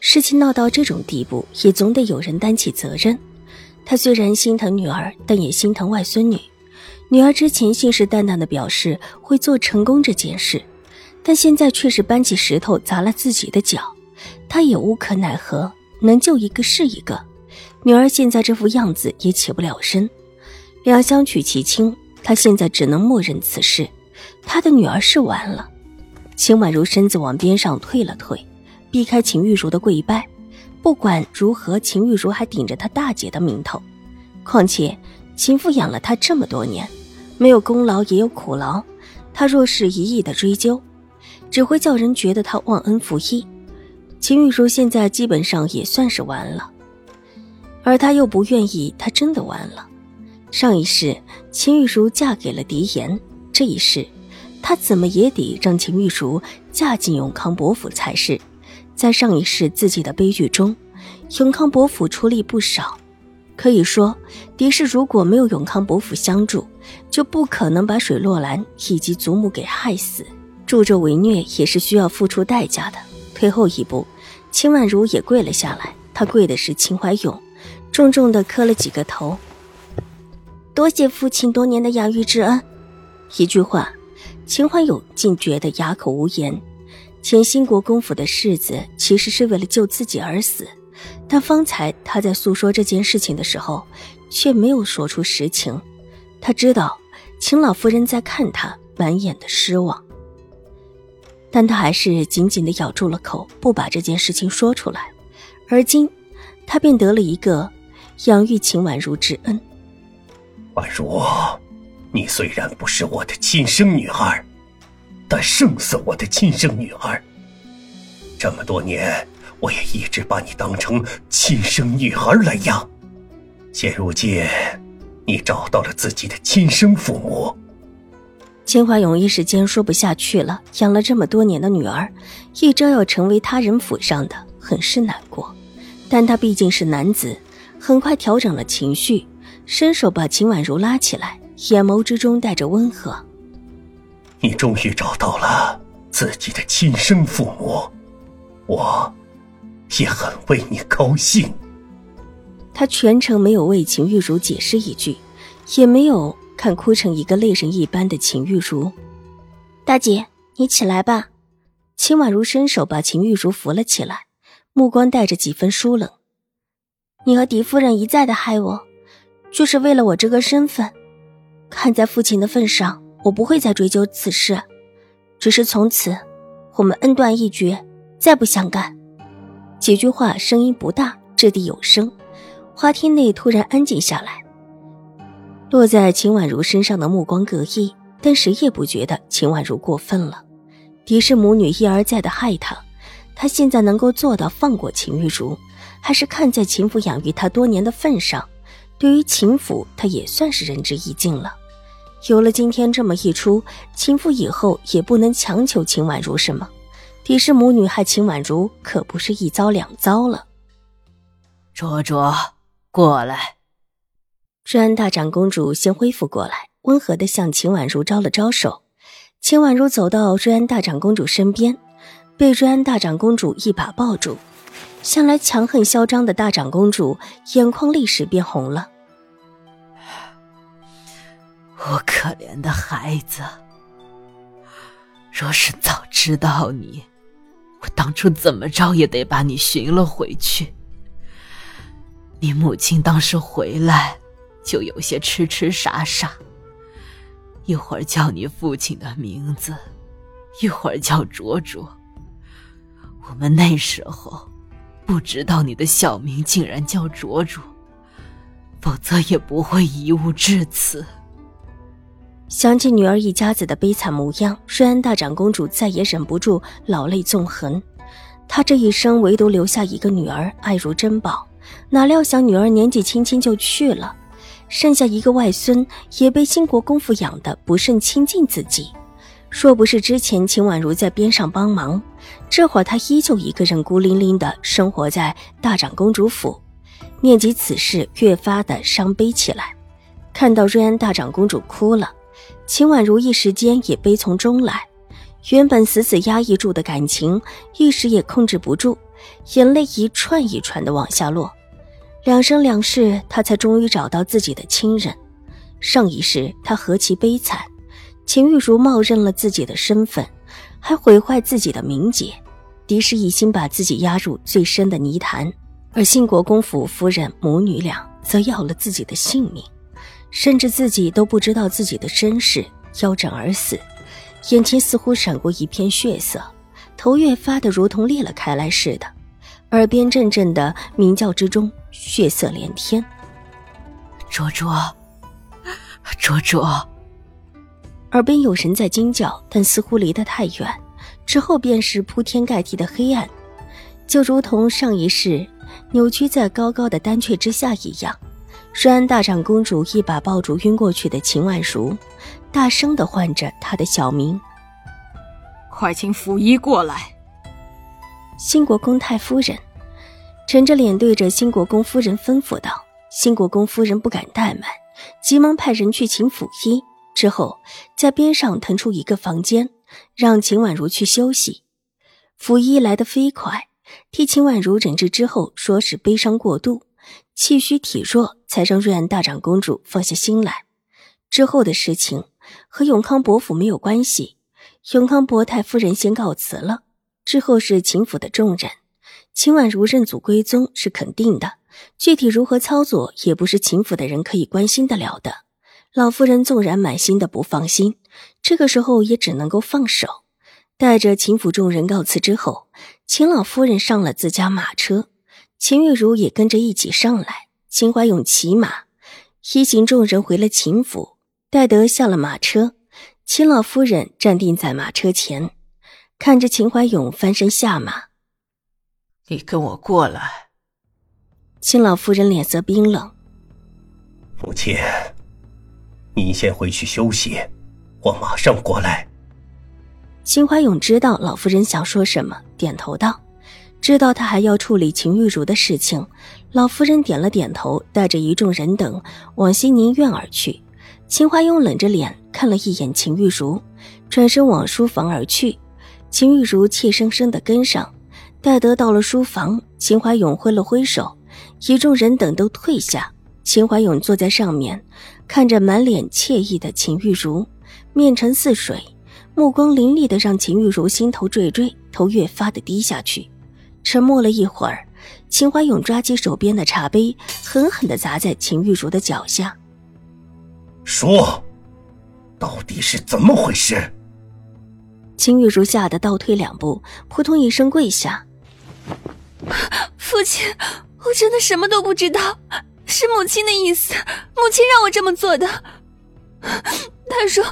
事情闹到这种地步，也总得有人担起责任。他虽然心疼女儿，但也心疼外孙女。女儿之前信誓旦旦的表示会做成功这件事，但现在却是搬起石头砸了自己的脚，他也无可奈何，能救一个是一个。女儿现在这副样子也起不了身，两相取其轻，他现在只能默认此事。他的女儿是完了。秦婉如身子往边上退了退。避开秦玉茹的跪拜，不管如何，秦玉茹还顶着她大姐的名头。况且秦父养了她这么多年，没有功劳也有苦劳，他若是一意的追究，只会叫人觉得他忘恩负义。秦玉茹现在基本上也算是完了，而他又不愿意，他真的完了。上一世秦玉茹嫁给了狄言，这一世他怎么也得让秦玉茹嫁进永康伯府才是。在上一世自己的悲剧中，永康伯府出力不少。可以说，狄氏如果没有永康伯府相助，就不可能把水落兰以及祖母给害死。助纣为虐也是需要付出代价的。退后一步，秦婉如也跪了下来。她跪的是秦怀勇，重重的磕了几个头。多谢父亲多年的养育之恩。一句话，秦怀勇竟觉得哑口无言。前兴国公府的世子其实是为了救自己而死，但方才他在诉说这件事情的时候，却没有说出实情。他知道秦老夫人在看他，满眼的失望，但他还是紧紧的咬住了口，不把这件事情说出来。而今，他便得了一个养育秦婉如之恩。婉如，你虽然不是我的亲生女儿。但胜似我的亲生女儿。这么多年，我也一直把你当成亲生女儿来养。现如今，你找到了自己的亲生父母。秦怀勇一时间说不下去了。养了这么多年的女儿，一朝要成为他人府上的，很是难过。但他毕竟是男子，很快调整了情绪，伸手把秦婉如拉起来，眼眸之中带着温和。你终于找到了自己的亲生父母，我也很为你高兴。他全程没有为秦玉茹解释一句，也没有看哭成一个泪人一般的秦玉茹。大姐，你起来吧。秦婉如伸手把秦玉茹扶了起来，目光带着几分疏冷。你和狄夫人一再的害我，就是为了我这个身份，看在父亲的份上。我不会再追究此事，只是从此我们恩断义绝，再不相干。几句话声音不大，掷地有声。花厅内突然安静下来，落在秦婉如身上的目光各异，但谁也不觉得秦婉如过分了。狄氏母女一而再的害她，她现在能够做到放过秦玉茹，还是看在秦府养育她多年的份上，对于秦府她也算是仁至义尽了。有了今天这么一出，秦父以后也不能强求秦婉如什么。狄氏母女害秦婉如，可不是一遭两遭了。卓卓，过来。瑞安大长公主先恢复过来，温和的向秦婉如招了招手。秦婉如走到瑞安大长公主身边，被瑞安大长公主一把抱住。向来强横嚣张的大长公主眼眶立时变红了。我可怜的孩子，若是早知道你，我当初怎么着也得把你寻了回去。你母亲当时回来，就有些痴痴傻傻，一会儿叫你父亲的名字，一会儿叫卓卓。我们那时候不知道你的小名竟然叫卓卓，否则也不会贻误至此。想起女儿一家子的悲惨模样，瑞安大长公主再也忍不住老泪纵横。她这一生唯独留下一个女儿，爱如珍宝，哪料想女儿年纪轻轻就去了，剩下一个外孙也被兴国公府养的不甚亲近自己。若不是之前秦婉如在边上帮忙，这会儿她依旧一个人孤零零的生活在大长公主府。念及此事，越发的伤悲起来。看到瑞安大长公主哭了，秦婉如一时间也悲从中来。原本死死压抑住的感情，一时也控制不住，眼泪一串一串的往下落。两生两世，她才终于找到自己的亲人。上一世，她何其悲惨！秦玉茹冒认了自己的身份，还毁坏自己的名节，敌视一心把自己压入最深的泥潭。而兴国公府夫人母女俩则要了自己的性命，甚至自己都不知道自己的身世，腰斩而死。眼前似乎闪过一片血色，头越发的如同裂了开来似的，耳边阵阵的鸣叫之中，血色连天。卓卓，卓卓。耳边有人在惊叫，但似乎离得太远，之后便是铺天盖地的黑暗，就如同上一世扭曲在高高的丹阙之下一样。瑞安大长公主一把抱住晕过去的秦婉如，大声的唤着她的小名：“快请府医过来！”兴国公太夫人沉着脸对着兴国公夫人吩咐道：“兴国公夫人不敢怠慢，急忙派人去请府医。”之后，在边上腾出一个房间，让秦婉如去休息。府医来得飞快，替秦婉如诊治之后，说是悲伤过度，气虚体弱，才让瑞安大长公主放下心来。之后的事情和永康伯府没有关系，永康伯太夫人先告辞了。之后是秦府的重任，秦婉如认祖归宗是肯定的，具体如何操作，也不是秦府的人可以关心得了的。老夫人纵然满心的不放心，这个时候也只能够放手。带着秦府众人告辞之后，秦老夫人上了自家马车，秦玉茹也跟着一起上来。秦怀勇骑马，一行众人回了秦府。戴德下了马车，秦老夫人站定在马车前，看着秦怀勇翻身下马：“你跟我过来。”秦老夫人脸色冰冷：“母亲。”您先回去休息，我马上过来。秦怀勇知道老夫人想说什么，点头道：“知道他还要处理秦玉茹的事情。”老夫人点了点头，带着一众人等往西宁院而去。秦怀勇冷着脸看了一眼秦玉茹，转身往书房而去。秦玉茹怯生生的跟上。待得到了书房，秦怀勇挥了挥手，一众人等都退下。秦怀勇坐在上面。看着满脸惬意的秦玉茹，面沉似水，目光凌厉的让秦玉茹心头惴惴，头越发的低下去。沉默了一会儿，秦怀勇抓起手边的茶杯，狠狠的砸在秦玉茹的脚下。说，到底是怎么回事？秦玉茹吓得倒退两步，扑通一声跪下。父亲，我真的什么都不知道。是母亲的意思，母亲让我这么做的。她说，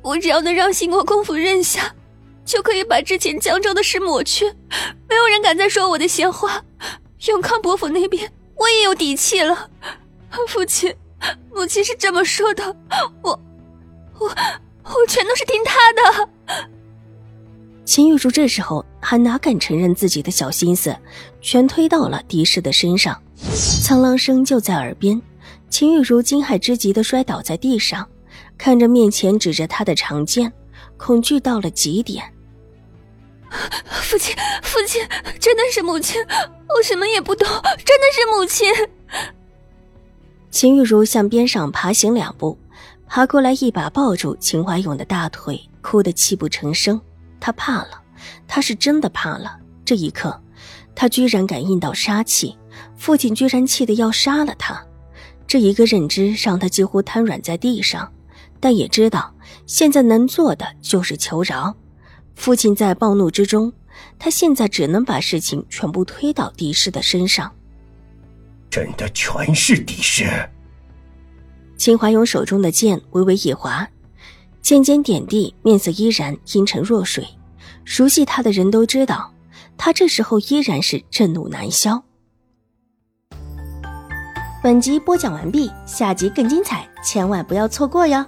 我只要能让兴国公府认下，就可以把之前江州的事抹去，没有人敢再说我的闲话。永康伯府那边，我也有底气了。父亲，母亲是这么说的，我，我，我全都是听他的。秦玉茹这时候还哪敢承认自己的小心思，全推到了狄氏的身上。苍狼声就在耳边，秦玉茹惊骇之极的摔倒在地上，看着面前指着他的长剑，恐惧到了极点。父亲，父亲，真的是母亲，我什么也不懂，真的是母亲。秦玉茹向边上爬行两步，爬过来一把抱住秦怀勇的大腿，哭得泣不成声。他怕了，他是真的怕了。这一刻，他居然感应到杀气。父亲居然气得要杀了他，这一个认知让他几乎瘫软在地上，但也知道现在能做的就是求饶。父亲在暴怒之中，他现在只能把事情全部推到狄氏的身上。真的全是狄氏。秦怀勇手中的剑微微一滑，剑尖点地，面色依然阴沉若水。熟悉他的人都知道，他这时候依然是震怒难消。本集播讲完毕，下集更精彩，千万不要错过哟。